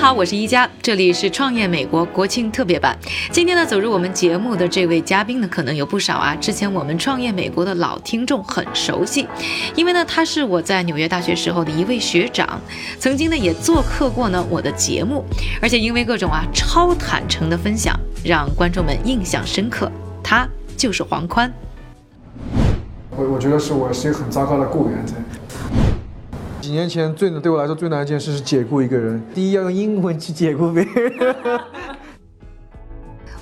好，我是一加，这里是创业美国国庆特别版。今天呢，走入我们节目的这位嘉宾呢，可能有不少啊，之前我们创业美国的老听众很熟悉，因为呢，他是我在纽约大学时候的一位学长，曾经呢也做客过呢我的节目，而且因为各种啊超坦诚的分享，让观众们印象深刻。他就是黄宽。我我觉得是我是一个很糟糕的雇员。几年前最对我来说最难一件事是解雇一个人。第一要用英文去解雇别人。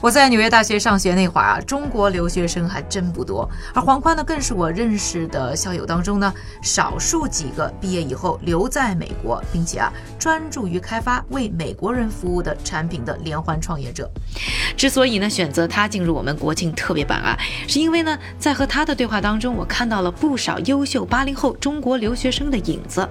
我在纽约大学上学那会儿啊，中国留学生还真不多，而黄宽呢，更是我认识的校友当中呢，少数几个毕业以后留在美国，并且啊，专注于开发为美国人服务的产品的连环创业者。之所以呢，选择他进入我们国庆特别版啊，是因为呢，在和他的对话当中，我看到了不少优秀八零后中国留学生的影子。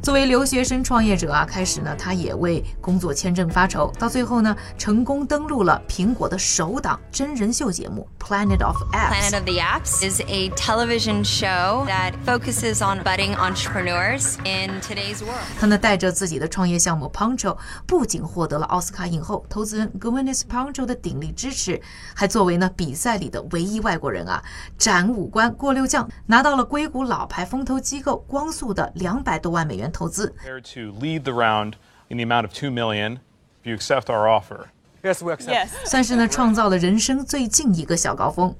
作为留学生创业者啊，开始呢，他也为工作签证发愁，到最后呢，成功登陆了苹果的首档真人秀节目《Planet of Apps》。Planet of the Apps is a television show that focuses on budding entrepreneurs in today's world。他呢，带着自己的创业项目 Poncho，不仅获得了奥斯卡影后、投资人 Gwyneth Paltrow 的鼎力支持，还作为呢比赛里的唯一外国人啊，斩五关过六将，拿到了硅谷老牌风投机构光速的两百多万美元。投资。To lead the round in the amount of two million, if you accept our offer. Yes, we accept. Yes. 算是呢创造了人生最近一个小高峰。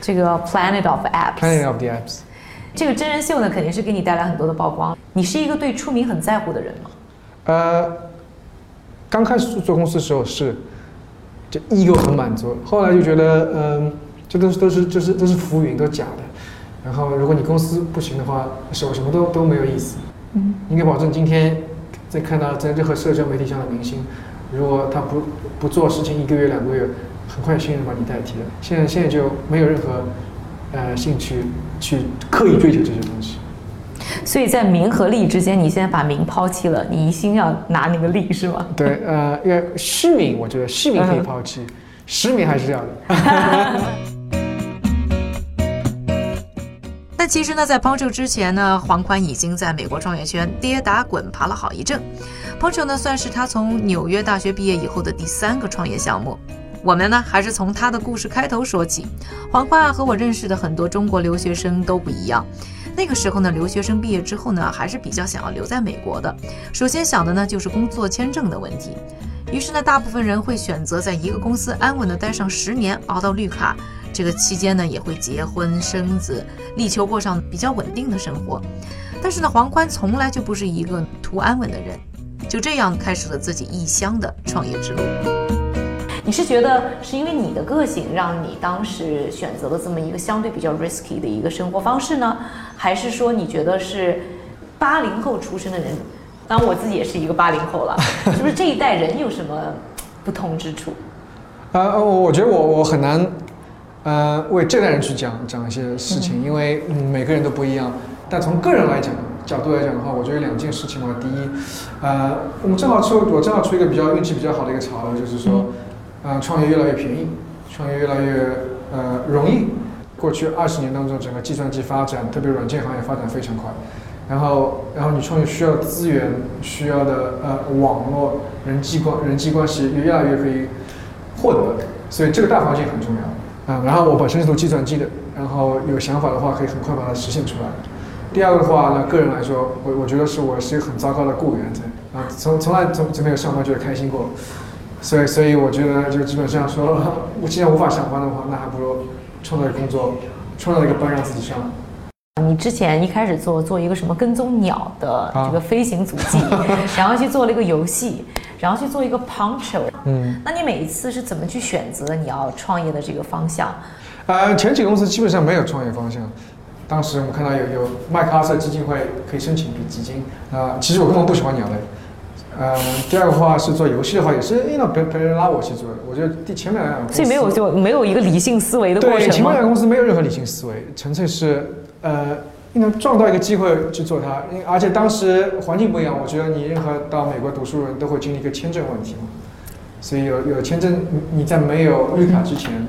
这个 Planet of Apps。Planet of the Apps。这个真人秀呢，肯定是给你带来很多的曝光。你是一个对出名很在乎的人吗？呃，刚开始做公司的时候是，就 ego 很满足，后来就觉得，嗯，这都是都是就是都是浮云，都是假的。然后如果你公司不行的话，什什么都都没有意思。嗯，应该保证今天在看到在任何社交媒体上的明星，如果他不不做事情一个月两个月，很快新人把你代替了。现在现在就没有任何呃兴趣去刻意追求这些东西。所以在名和利之间，你现在把名抛弃了，你一心要拿那个利是吗？对，呃，因为 虚名，我觉得虚名可以抛弃，实名还是要的。其实呢，在抛售之前呢，黄宽已经在美国创业圈跌打滚爬了好一阵。抛售呢，算是他从纽约大学毕业以后的第三个创业项目。我们呢，还是从他的故事开头说起。黄宽啊，和我认识的很多中国留学生都不一样。那个时候呢，留学生毕业之后呢，还是比较想要留在美国的。首先想的呢，就是工作签证的问题。于是呢，大部分人会选择在一个公司安稳的待上十年，熬到绿卡。这个期间呢，也会结婚生子，力求过上比较稳定的生活。但是呢，黄宽从来就不是一个图安稳的人，就这样开始了自己异乡的创业之路。你是觉得是因为你的个性让你当时选择了这么一个相对比较 risky 的一个生活方式呢？还是说你觉得是八零后出生的人？当然我自己也是一个八零后了，是不是这一代人有什么不同之处？呃，我觉得我我很难。呃，为这代人去讲讲一些事情，因为每个人都不一样。但从个人来讲角度来讲的话，我觉得两件事情嘛。第一，呃，我们正好出，我正好出一个比较运气比较好的一个潮流，就是说，呃，创业越来越便宜，创业越来越呃容易。过去二十年当中，整个计算机发展，特别软件行业发展非常快。然后，然后你创业需要资源、需要的呃网络、人际关人际关系也越来越可以获得，所以这个大环境很重要。啊，然后我本身是读计算机的，然后有想法的话可以很快把它实现出来。第二个的话呢，个人来说，我我觉得是我是一个很糟糕的雇员，啊，从从来从从没有上班觉得开心过，所以所以我觉得就基本上说，我既然无法上班的话，那还不如创造一个工作，创造一个班让自己上。你之前一开始做做一个什么跟踪鸟的这个飞行足迹，然后去做了一个游戏。然后去做一个 puncher，嗯，那你每一次是怎么去选择你要创业的这个方向？呃，前几个公司基本上没有创业方向。当时我们看到有有麦克阿瑟基金会可以申请笔基金，啊，其实我根本不喜欢鸟类。呃，第二个话是做游戏的话，也是因为别别人拉我去做。我觉得第前面两所以没有就没有一个理性思维的过程对，前面两个公司没有任何理性思维，纯粹是呃。能撞到一个机会去做它，因而且当时环境不一样，我觉得你任何到美国读书人都会经历一个签证问题嘛，所以有有签证，你在没有绿卡之前，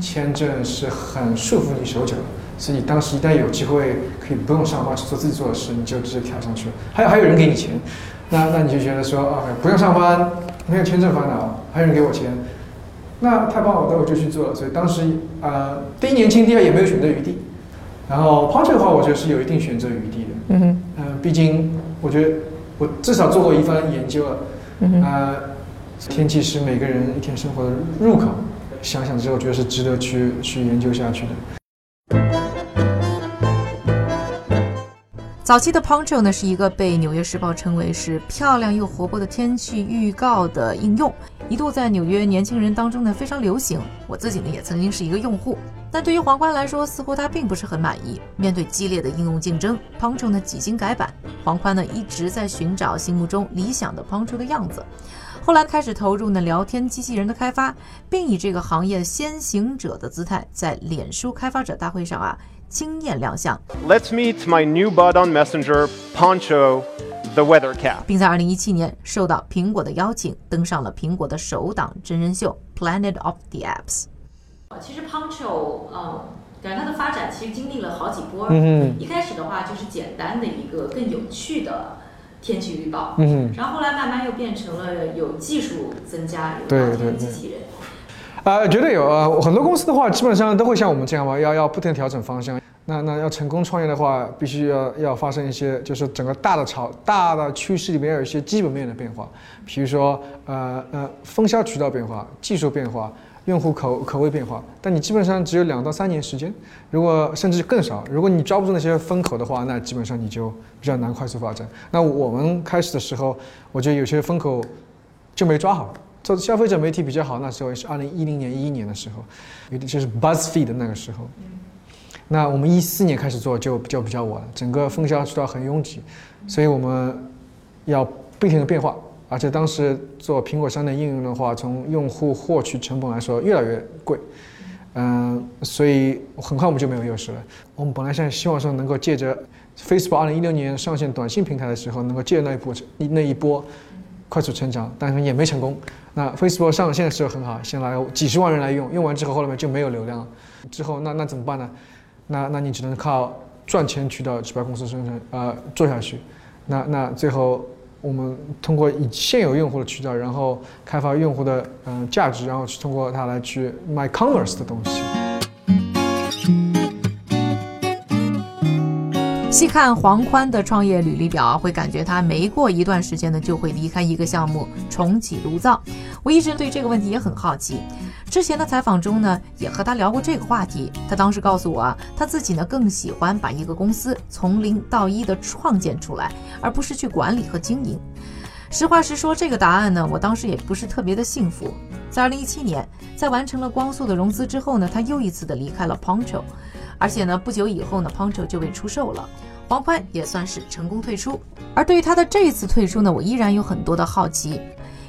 签证是很束缚你手脚的，所以当时一旦有机会可以不用上班去做自己做的事，你就直接跳上去了。还有还有人给你钱，那那你就觉得说啊，不用上班，没有签证烦恼，还有人给我钱，那太棒了，那我就去做了。所以当时呃，第一年轻，第二也没有选择余地。然后 Punch 的话，我觉得是有一定选择余地的。嗯毕竟我觉得我至少做过一番研究了。嗯天气是每个人一天生活的入口，想想之后觉得是值得去去研究下去的。早期的 Poncho 呢，是一个被《纽约时报》称为是漂亮又活泼的天气预告的应用，一度在纽约年轻人当中呢非常流行。我自己呢也曾经是一个用户，但对于黄宽来说，似乎他并不是很满意。面对激烈的应用竞争，Poncho 呢几经改版，黄宽呢一直在寻找心目中理想的 Poncho 的样子。后来开始投入呢聊天机器人的开发，并以这个行业先行者的姿态，在脸书开发者大会上啊惊艳亮相。Let's meet my new bud on Messenger, Poncho, the weather cat. 并在2017年受到苹果的邀请，登上了苹果的首档真人秀《Planet of the Apps》。其实 Poncho，呃，感觉它的发展其实经历了好几波。嗯一开始的话就是简单的一个更有趣的天气预报，嗯然后后来慢慢又变成了有技术增加，有对聊天机器人。呃，绝对有啊、呃很多公司的话，基本上都会像我们这样吧，要要不停调整方向。那那要成功创业的话，必须要要发生一些，就是整个大的潮大的趋势里面有一些基本面的变化，比如说呃呃分销渠道变化、技术变化、用户口口味变化。但你基本上只有两到三年时间，如果甚至更少，如果你抓不住那些风口的话，那基本上你就比较难快速发展。那我们开始的时候，我觉得有些风口就没抓好。做消费者媒体比较好，那时候也是二零一零年、一一年的时候，有点就是 BuzzFeed 的那个时候。那我们一四年开始做就就比较晚了，整个分销渠道很拥挤，所以我们要不停的变化，而且当时做苹果商店应用的话，从用户获取成本来说越来越贵，嗯、所以很快我们就没有优势了。我们本来是希望说能够借着 Facebook 二零一六年上线短信平台的时候，能够借那一波那一波快速成长，但是也没成功。那 Facebook 上线的时候很好，先来几十万人来用，用完之后后面就没有流量了，之后那那怎么办呢？那那你只能靠赚钱渠道去把公司生成呃做下去。那那最后我们通过以现有用户的渠道，然后开发用户的嗯、呃价值，然后去通过它来去卖 commerce 的东西。细看黄宽的创业履历表啊，会感觉他没过一段时间呢就会离开一个项目，重启炉灶。我一直对这个问题也很好奇。之前的采访中呢，也和他聊过这个话题。他当时告诉我啊，他自己呢更喜欢把一个公司从零到一的创建出来，而不是去管理和经营。实话实说，这个答案呢，我当时也不是特别的幸福。在二零一七年，在完成了光速的融资之后呢，他又一次的离开了 Poncho，而且呢，不久以后呢，Poncho 就被出售了。黄宽也算是成功退出。而对于他的这一次退出呢，我依然有很多的好奇。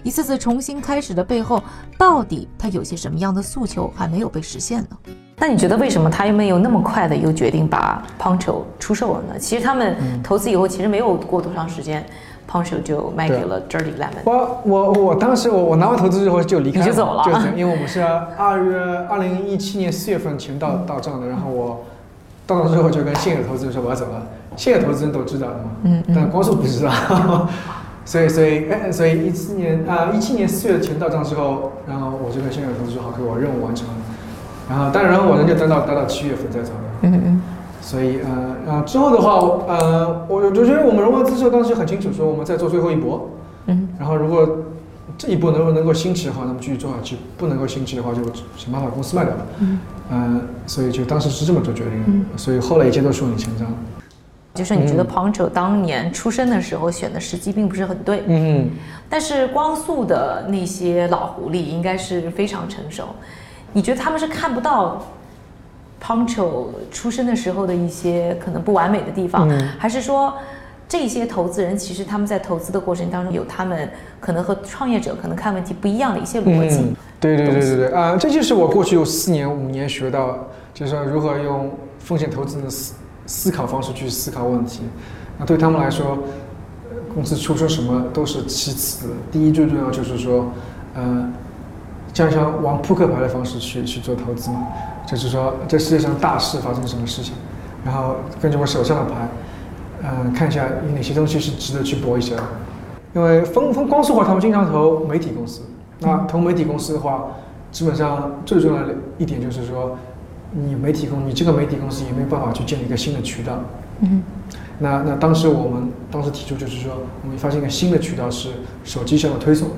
一次次重新开始的背后，到底他有些什么样的诉求还没有被实现呢？那你觉得为什么他又没有那么快的又决定把 Poncho 出售了呢？其实他们嗯。投资以后，其实没有过多长时间，Poncho 就卖给了 Dirty Lemon。我我我当时我我拿完投资之后就离开了，你就走了。就因为我们是二月二零一七年四月份钱到到账的，然后我到账之后就跟现有投资人说我要走了，现有投资人都知道的嘛，嗯嗯。但光速不知道，所以所以哎所以一四年啊一七年四月钱到账之后，然后我就跟现有投资人说好，给我任务完成了，然后当然我呢就等到待到七月份再走的。嗯嗯所以呃，然后之后的话，呃，我我觉得我们融完资之后，当时很清楚说我们在做最后一波，嗯然后如果这一波能够能够兴起的话，那么继续做下去；不能够兴起的话，就想办法把公司卖掉。嗯，呃，所以就当时是这么做决定的。嗯所以后来一切都顺理成章。就是你觉得 Poncho 当年出生的时候选的时机并不是很对，嗯，但是光速的那些老狐狸应该是非常成熟。你觉得他们是看不到 Poncho 出生的时候的一些可能不完美的地方，嗯。还是说这些投资人其实他们在投资的过程当中有他们可能和创业者可能看问题不一样的一些逻辑？嗯，对对对对对。啊、这就是我过去有四年五年学到，就是说如何用风险投资的思思考方式去思考问题。那对他们来说，呃公司出生什么都是其次的，第一最重要就是说，呃，像像玩扑克牌的方式去去做投资嘛，就是说这世界上大事发生什么事情，然后根据我手上的牌，嗯、看一下有哪些东西是值得去搏一下的。因为风风光速化他们经常投媒体公司，那投媒体公司的话，基本上最重要的一点就是说，你媒体公你这个媒体公司也没有办法去建立一个新的渠道？嗯。那那当时我们当时提出就是说，我们发现一个新的渠道是手机上的推送，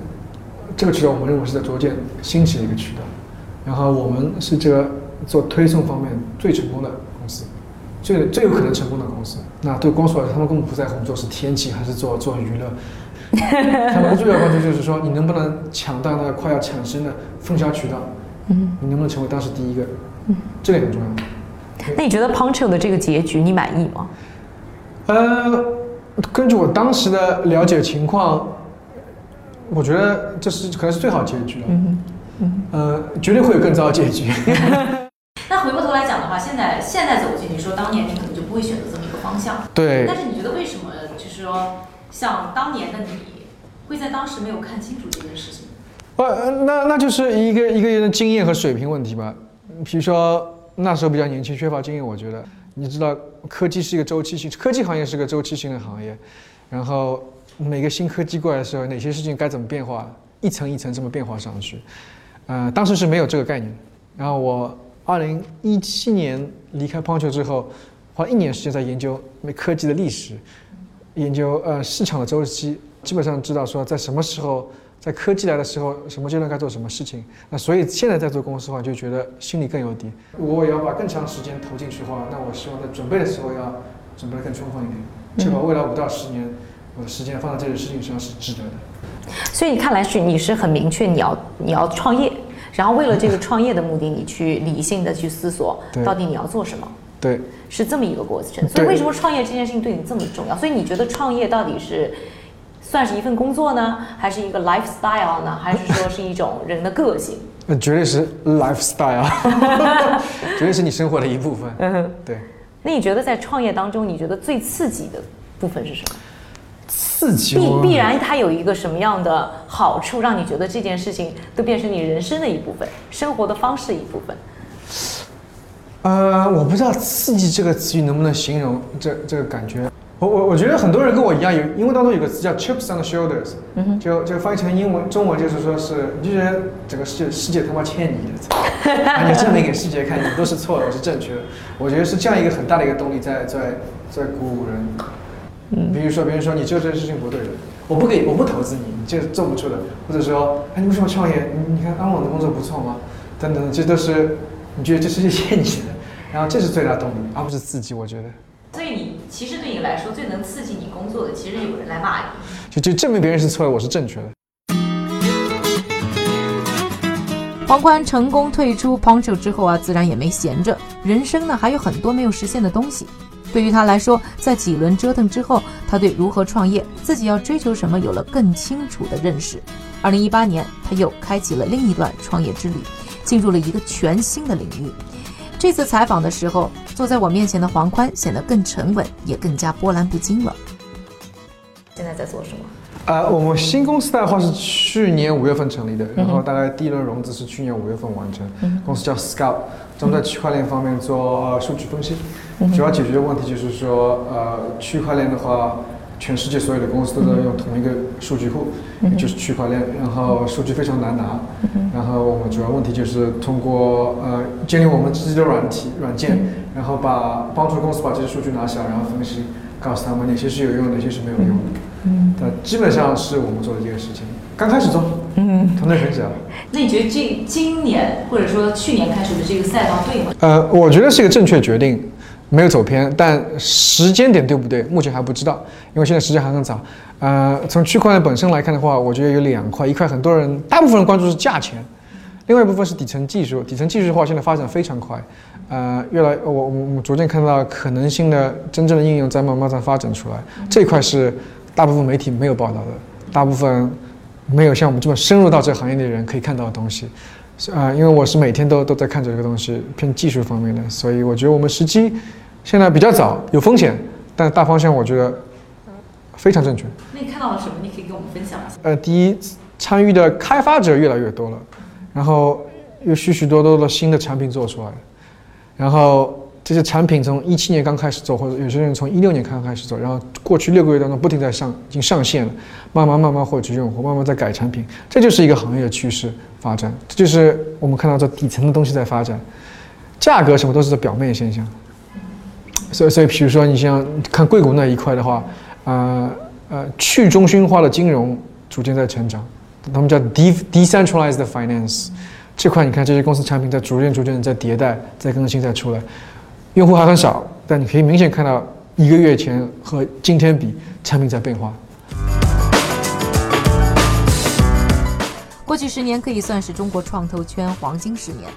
这个渠道我们认为是在逐渐兴起的一个渠道，然后我们是这个做推送方面最成功的公司，最最有可能成功的公司。那对光速来说，他们根本不在乎做是天气还是做做娱乐，他们主要关注就是说你能不能抢到那个快要产生的分销渠道，嗯，你能不能成为当时第一个，这个很重要。那你觉得 p u n c h o 的这个结局你满意吗？呃，根据我当时的了解情况，我觉得这是可能是最好结局了。嗯嗯。呃，绝对会有更糟的结局。那回过头来讲的话，现在现在走进，你说当年你可能就不会选择这么一个方向，对但是你觉得为什么就是说，像当年的你，会在当时没有看清楚这件事情？呃，那那就是一个一个人的经验和水平问题吧。比如说那时候比较年轻，缺乏经验，我觉得你知道，科技是一个周期性，科技行业是个周期性的行业，然后每个新科技过来的时候，哪些事情该怎么变化，一层一层这么变化上去。呃，当时是没有这个概念。然后我二零一七年离开胖球之后，花一年时间在研究科技的历史，研究呃市场的周期，基本上知道说在什么时候，在科技来的时候，什么阶段该做什么事情。那所以现在在做公司的话，就觉得心里更有底。我也要把更长时间投进去的话，那我希望在准备的时候要准备的更充分一点，确保未来五到十年我的时间放在这个事情上是值得的。所以你看来是你是很明确你要你要创业，然后为了这个创业的目的，你去理性的去思索到底你要做什么，对，是这么一个过程。所以为什么创业这件事情对你这么重要？所以你觉得创业到底是算是一份工作呢，还是一个 lifestyle 呢，还是说是一种人的个性？那绝对是 lifestyle，绝对是你生活的一部分。嗯。对，那你觉得在创业当中，你觉得最刺激的部分是什么？刺激必必然它有一个什么样的好处，让你觉得这件事情都变成你人生的一部分，生活的方式一部分。呃，我不知道“刺激”这个词语能不能形容这这个感觉。我我我觉得很多人跟我一样，有英文当中有个词叫 “chips on the shoulders”，、就就翻译成英文中文就是说是你就觉得整个世界世界他妈欠你的，啊你证明给世界看，你都是错的，我是正确的。我觉得是这样一个很大的一个动力在在在鼓舞人。嗯，比如说，别人说你做这件事情不对的，我不给我不投资你，你这做不出的，或者说，哎，你为什么创业？你你看安稳的工作不错吗？等等，这都是你觉得这世界欠你的，然后这是最大动力，而不是刺激。我觉得，所以你其实对你来说最能刺激你工作的，其实有人来骂你。就就证明别人是错的，我是正确的。黄宽成功退出 Poncho 之后啊，自然也没闲着，人生呢还有很多没有实现的东西。对于他来说，在几轮折腾之后，他对如何创业、自己要追求什么有了更清楚的认识。二零一八年，他又开启了另一段创业之旅，进入了一个全新的领域。这次采访的时候，坐在我面前的黄宽显得更沉稳，也更加波澜不惊了。现在在做什么？呃，我们新公司的话是去年五月份成立的，然后大概第一轮融资是去年五月份完成。公司叫 Scout，专门在区块链方面做呃数据分析，主要解决的问题就是说，呃，区块链的话，全世界所有的公司都在用同一个数据库，也就是区块链，然后数据非常难拿，然后我们主要问题就是通过呃建立我们自己的软体软件，然后把帮助公司把这些数据拿下，然后分析，告诉他们哪些是有用的，哪些是没有用的。嗯，但基本上是我们做的这个事情。刚开始做，嗯，团队很小。那你觉得这今年或者说去年开始的这个赛道对吗？呃，我觉得是一个正确决定，没有走偏，但时间点对不对，目前还不知道，因为现在时间还很早。呃，从区块链本身来看的话，我觉得有两块，一块很多人，大部分人关注是价钱，另外一部分是底层技术。底层技术的话，现在发展非常快，呃，越来我我我们逐渐看到可能性的真正的应用在慢慢在发展出来，这一块是大部分媒体没有报道的，大部分没有像我们这么深入到这个行业的人可以看到的东西。啊、因为我是每天都都在看这个东西，偏技术方面的，所以我觉得我们时机现在比较早，有风险，但大方向我觉得呃非常正确。那你看到了什么？你可以跟我们分享一下。呃，第一，参与的开发者越来越多了，然后有许许多多的新的产品做出来，然后这些产品从一七年刚开始做，或者有些人从一六年刚开始做，然后过去六个月当中不停在上，已经上线了，慢慢慢慢获取用户，慢慢在改产品，这就是一个行业的趋势发展，这就是我们看到这底层的东西在发展，价格什么都是在表面现象。所以，所以，比如说你像看硅谷那一块的话，呃呃，去中心化的金融逐渐在成长，他们叫 de decentralized finance 这块，你看这些公司产品在逐渐逐渐的在迭代、在更新、在出来，用户还很少，但你可以明显看到一个月前和今天比，产品在变化。过去十年可以算是中国创投圈黄金十年，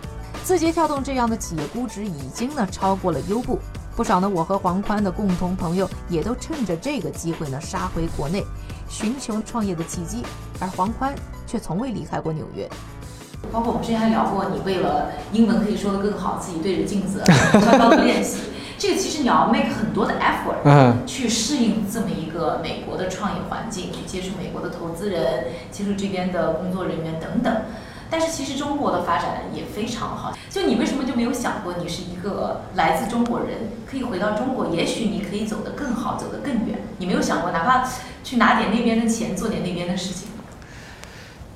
字节跳动这样的企业估值已经呢超过了优步。不少呢，我和黄宽的共同朋友也都趁着这个机会呢，杀回国内，寻求创业的契机。而黄宽却从未离开过纽约。包括我们之前还聊过，你为了英文可以说得更好，自己对着镜子悄悄的练习。这个其实你要 make 很多的 effort，嗯，去适应这么一个美国的创业环境，去接触美国的投资人，接触这边的工作人员等等。但是其实中国的发展也非常好，就你为什么就没有想过，你是一个来自中国人，可以回到中国，也许你可以走得更好，走得更远。你没有想过，哪怕去拿点那边的钱，做点那边的事情。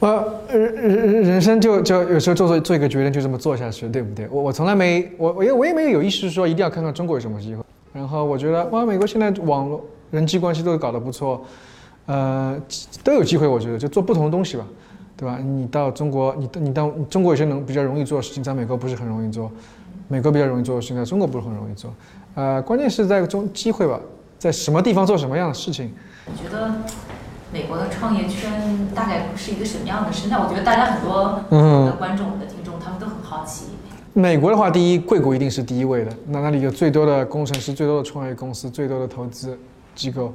我人人人生就就有时候做做做一个决定，就这么做下去，对不对？我我从来没我我也我也没有有意识说一定要看看中国有什么机会。然后我觉得哇，美国现在网络人际关系都搞得不错，呃，都有机会。我觉得就做不同的东西吧。对吧？你到中国，你你到中国有些能比较容易做的事情，在美国不是很容易做；美国比较容易做的事情，在中国不是很容易做。呃，关键是在中机会吧，在什么地方做什么样的事情。你觉得美国的创业圈大概是一个什么样的生态？我觉得大家很多的观众、的听众，他们都很好奇。美国的话，第一，硅谷一定是第一位的，那那里有最多的工程师、最多的创业公司、最多的投资机构。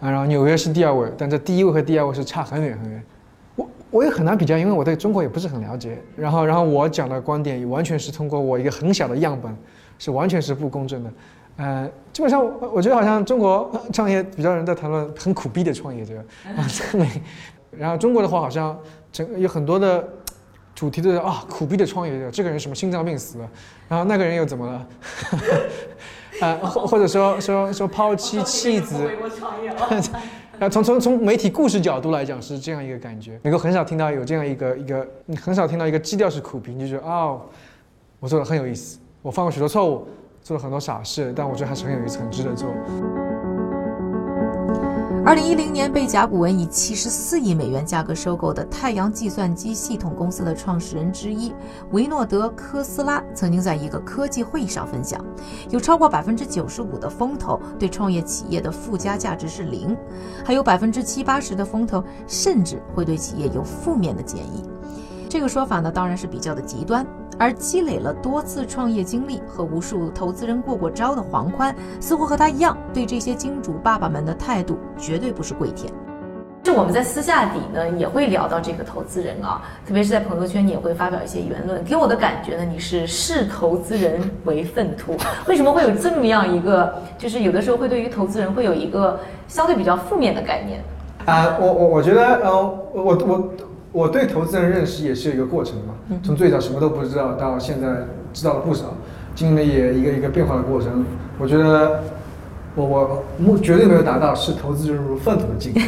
啊，然后纽约是第二位，但这第一位和第二位是差很远很远。我我也很难比较，因为我对中国也不是很了解。然后，然后我讲的观点也完全是通过我一个很小的样本，是完全是不公正的。呃，基本上我觉得好像中国创业比较人在谈论很苦逼的创业者，啊，然后中国的话好像整有很多的主题都是啊苦逼的创业者，这个人什么心脏病死了，然后那个人又怎么了？啊，或或者说说说抛妻弃子。啊，从从从媒体故事角度来讲是这样一个感觉，能够很少听到有这样一个一个，你很少听到一个基调是苦逼，你，就觉得哦，我做的很有意思，我犯过许多错误，做了很多傻事，但我觉得还是很有意思，很值得做。二零一零年被甲骨文以七十四亿美元价格收购的太阳计算机系统公司的创始人之一维诺德·科斯拉曾经在一个科技会议上分享，有超过百分之九十五的风投对创业企业的附加价值是零，还有百分之七八十的风投甚至会对企业有负面的建议。这个说法呢，当然是比较的极端。而积累了多次创业经历和无数投资人过过招的黄宽，似乎和他一样，对这些金主爸爸们的态度绝对不是跪舔。就我们在私下底呢，也会聊到这个投资人啊，特别是在朋友圈，你也会发表一些言论。给我的感觉呢，你是视投资人为粪土。为什么会有这么样一个，就是有的时候会对于投资人会有一个相对比较负面的概念？啊，我我我觉得，呃，我我。我对投资人认识也是有一个过程嘛，从最早什么都不知道到现在知道了不少，经历也一个一个变化的过程。我觉得我我目绝对没有达到视投资人如粪土的境界。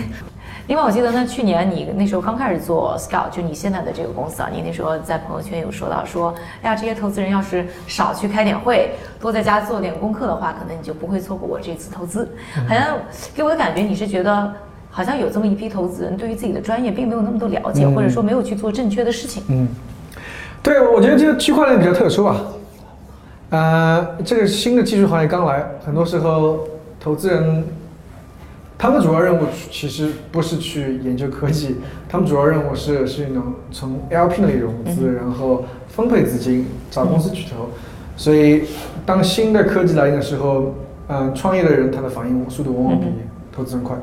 另 外，我记得呢，去年你那时候刚开始做 Scout，就你现在的这个公司啊，你那时候在朋友圈有说到说，哎呀，这些投资人要是少去开点会，多在家做点功课的话，可能你就不会错过我这次投资。好像给我的感觉，你是觉得。好像有这么一批投资人，对于自己的专业并没有那么多了解，或者说没有去做正确的事情。嗯，对，我觉得这个区块链比较特殊啊。呃，这个新的技术行业刚来，很多时候投资人他们主要任务其实不是去研究科技，他们主要任务是是能从 LP 那里融资，然后分配资金，找公司去投。所以当新的科技来临的时候，嗯，创业的人他的反应速度往往比投资人快。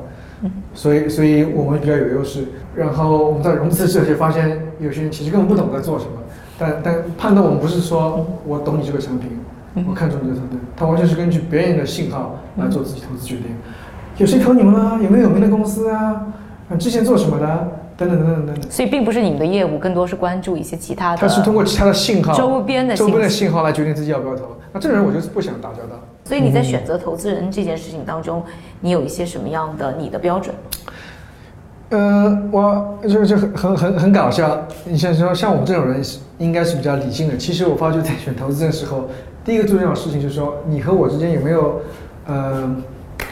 所以，所以我们比较有优势。然后我们在融资的时候就发现，有些人其实根本不懂在做什么。但但判断我们不是说我懂你这个产品，我看中你这个团队，他完全是根据别人的信号来做自己投资决定。有谁投你们了？有没有有名的公司啊？之前做什么的？等等等等等等。所以并不是你们的业务，更多是关注一些其他的。他是通过其他的信号、周边的周边的信号来决定自己要不要投。那这种人我就是不想打交道。所以你在选择投资人这件事情当中，你有一些什么样的你的标准？嗯，我就就很很很很搞笑。你像说像我们这种人是应该是比较理性的。其实我发觉在选投资的时候，第一个最重要的事情就是说你和我之间有没有呃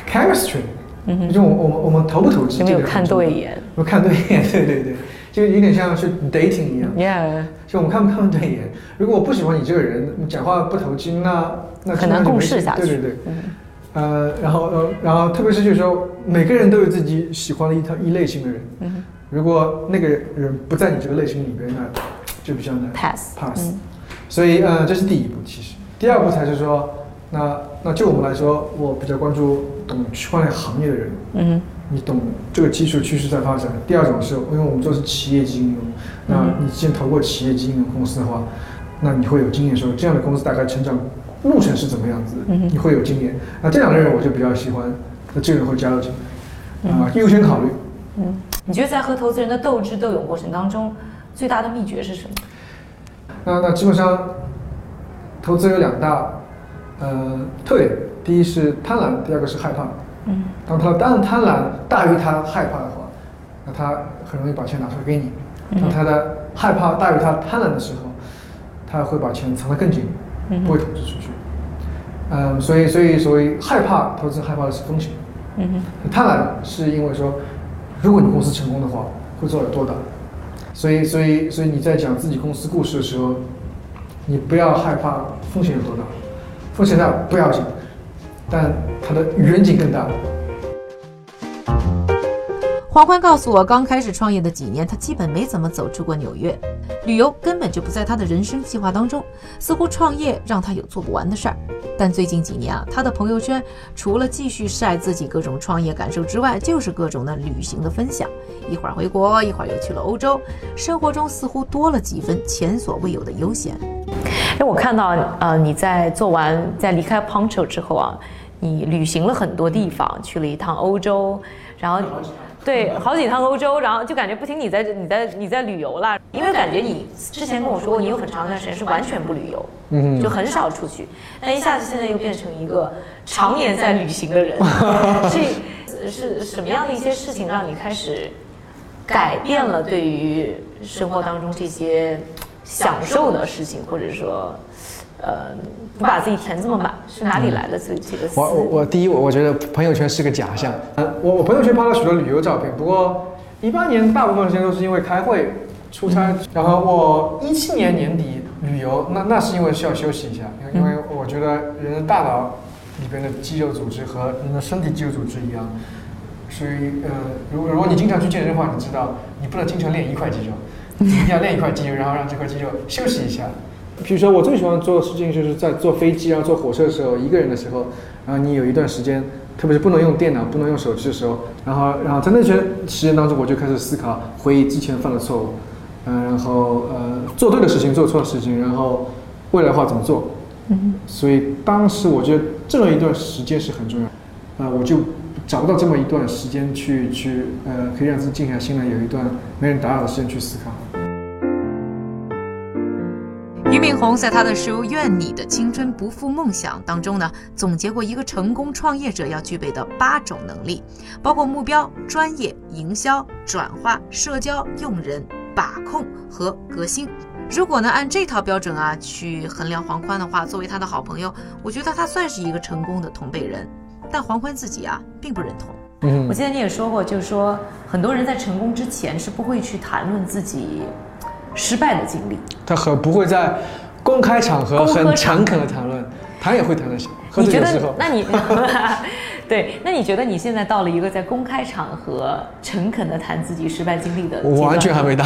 chemistry，嗯就我我们我们投不投机，有没有看对眼？我们看对眼，对对对，就有点像是 dating 一样。Yeah，就我们看不看对眼。如果我不喜欢你这个人，你讲话不投机，那那很难共事下去对对对，呃，然后呃，然后特别是就是说，每个人都有自己喜欢的一套一类型的人。嗯如果那个人不在你这个类型里边，那就比较难 Pass pass。嗯所以呃，这是第一步，其实第二步才是说，那那就我们来说，我比较关注懂区块链行业的人。嗯你懂这个技术趋势在发展。第二种是，因为我们做的是企业级应用，那你之前投过企业级应用公司的话，那你会有经验说这样的公司大概成长路程是怎么样子，你会有经验。那这两个人我就比较喜欢，那这个人会加入进来，啊、优先考虑。嗯，你觉得在和投资人的斗智斗勇过程当中，最大的秘诀是什么？那那基本上，投资有两大呃特点，第一是贪婪，第二个是害怕。嗯，当他当贪婪大于他害怕的话，那他很容易把钱拿出来给你；当他的害怕大于他贪婪的时候，他会把钱藏得更紧，不会投资出去。嗯，所以所以所以害怕投资害怕的是风险，嗯哼贪婪是因为说，如果你公司成功的话，会做有多大？所以所以所以你在讲自己公司故事的时候，你不要害怕风险有多大，风险大不要紧，但它的远景更大。黄欢告诉我，刚开始创业的几年，他基本没怎么走出过纽约，旅游根本就不在他的人生计划当中。似乎创业让他有做不完的事儿。但最近几年啊，他的朋友圈除了继续晒自己各种创业感受之外，就是各种的旅行的分享。一会儿回国，一会儿又去了欧洲，生活中似乎多了几分前所未有的悠闲。哎，我看到呃你在做完在离开 Poncho 之后啊，你旅行了很多地方，去了一趟欧洲，然后对好几趟欧洲，然后就感觉不停你在你在你在旅游啦，因为感觉你之前跟我说过，你有很长一段时间是完全不旅游，嗯。就很少出去，但一下子现在又变成一个常年在旅行的人，这是什么样的一些事情让你开始改变了对于生活当中这些享受的事情，或者说，呃，不把自己填这么满，是哪里来的这这个思？我我我第一，我我觉得朋友圈是个假象。呃，我我朋友圈发了许多旅游照片，不过一八年大部分时间都是因为开会、出差。然后我一七年年底旅游，那那是因为需要休息一下，因为因为我觉得人的大脑里边的肌肉组织和人的身体肌肉组织一样，所以呃，如果如果你经常去健身的话，你知道你不能经常练一块肌肉，你一定要练一块肌肉，然后让这块肌肉休息一下。比如说，我最喜欢做的事情就是在坐飞机啊、坐火车的时候，一个人的时候，然后你有一段时间，特别是不能用电脑、不能用手机的时候，然后，然后在那些时间当中，我就开始思考，回忆之前犯的错误，嗯、然后呃，做对的事情，做错的事情，然后未来的话怎么做。嗯，所以当时我觉得这么一段时间是很重要，呃，我就找不到这么一段时间去去呃，可以让自己静下心来，有一段没人打扰的时间去思考。俞敏洪在他的书《愿你的青春不负梦想》当中呢，总结过一个成功创业者要具备的八种能力，包括目标、专业、营销、转化、社交、用人、把控和革新。如果呢按这套标准啊去衡量黄宽的话，作为他的好朋友，我觉得他算是一个成功的同辈人。但黄宽自己啊并不认同。嗯我记得你也说过，就是说很多人在成功之前是不会去谈论自己失败的经历。他很不会在公开场合很诚恳的谈论，谈也会谈的，喝你觉得。那你 对，那你觉得你现在到了一个在公开场合诚恳的谈自己失败经历的我完全还没到。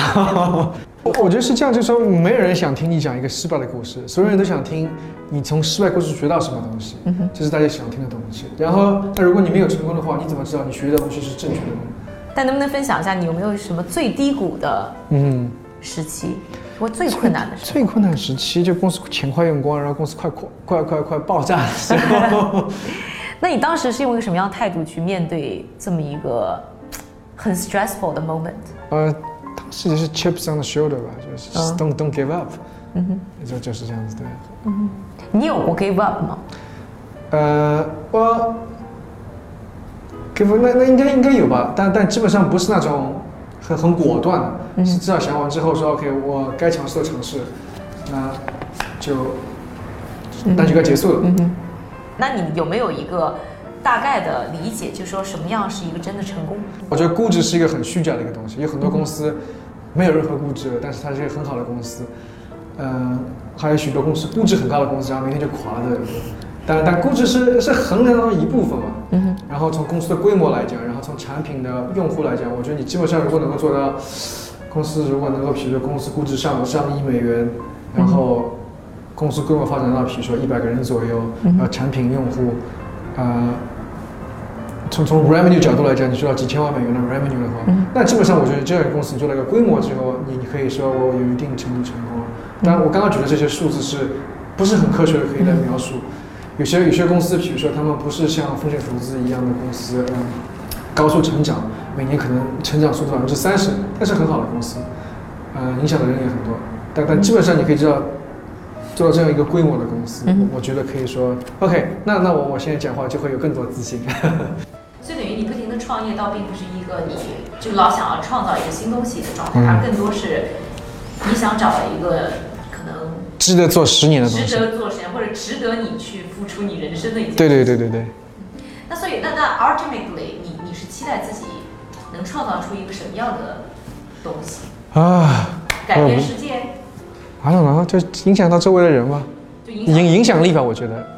我我觉得是这样，就是说没有人想听你讲一个失败的故事，所有人都想听你从失败故事学到什么东西，这是大家想听的东西。然后，那如果你没有成功的话，你怎么知道你学的东西是正确的呢？但能不能分享一下你有没有什么最低谷的嗯，时期，我最困难的时最困难时期就公司钱快用光，然后公司快快快快快爆炸的时候。那你当时是用一个什么样的态度去面对这么一个很 stressful 的 moment？呃，当时就是 chips on the shoulder 吧，就是 don't don't give up，嗯哼，就就是这样子的。你有过 give up 吗？呃，我 give up 那那应该应该有吧，但但基本上不是那种很很果断的，是至少想完之后说 OK，我该尝试的尝试，那就那就该结束了。嗯那你有没有一个大概的理解，就是说什么样是一个真的成功？我觉得估值是一个很虚假的一个东西，有很多公司没有任何估值，但是它是一个很好的公司。嗯、还有许多公司估值很高的公司，然后明天就垮了的。但但估值是是衡量的一部分嘛。嗯然后从公司的规模来讲，然后从产品的用户来讲，我觉得你基本上如果能够做到，公司如果能够，比如说公司估值上上亿美元，然后公司规模发展到比如说一百个人左右，然后产品用户，呃，从从 revenue 角度来讲，你说到几千万美元的 revenue 的话，那基本上我觉得这样一个公司你做了一个规模之后，你你可以说我有一定程度成功了。当然，我刚刚举的这些数字是不是很科学的可以来描述？有些有些公司，比如说他们不是像风险投资一样的公司，嗯，高速成长，每年可能成长速度百分之三十，但是很好的公司，呃，影响的人也很多。但但基本上你可以知道，做到这样一个规模的公司，我我觉得可以说，OK，那那我我现在讲话就会有更多自信。所以等于你不停的创业，倒并不是一个你就老想要创造一个新东西的状态，而更多是你想找到一个可能值得做十年的东值。得做十年或者值得你去付出你人生的一件。对对对对对。那所以那那是期待自己能创造出一个什么样的东西，啊，改变世界，I don't know，就影响到周围的人吧，影影响力吧，我觉得。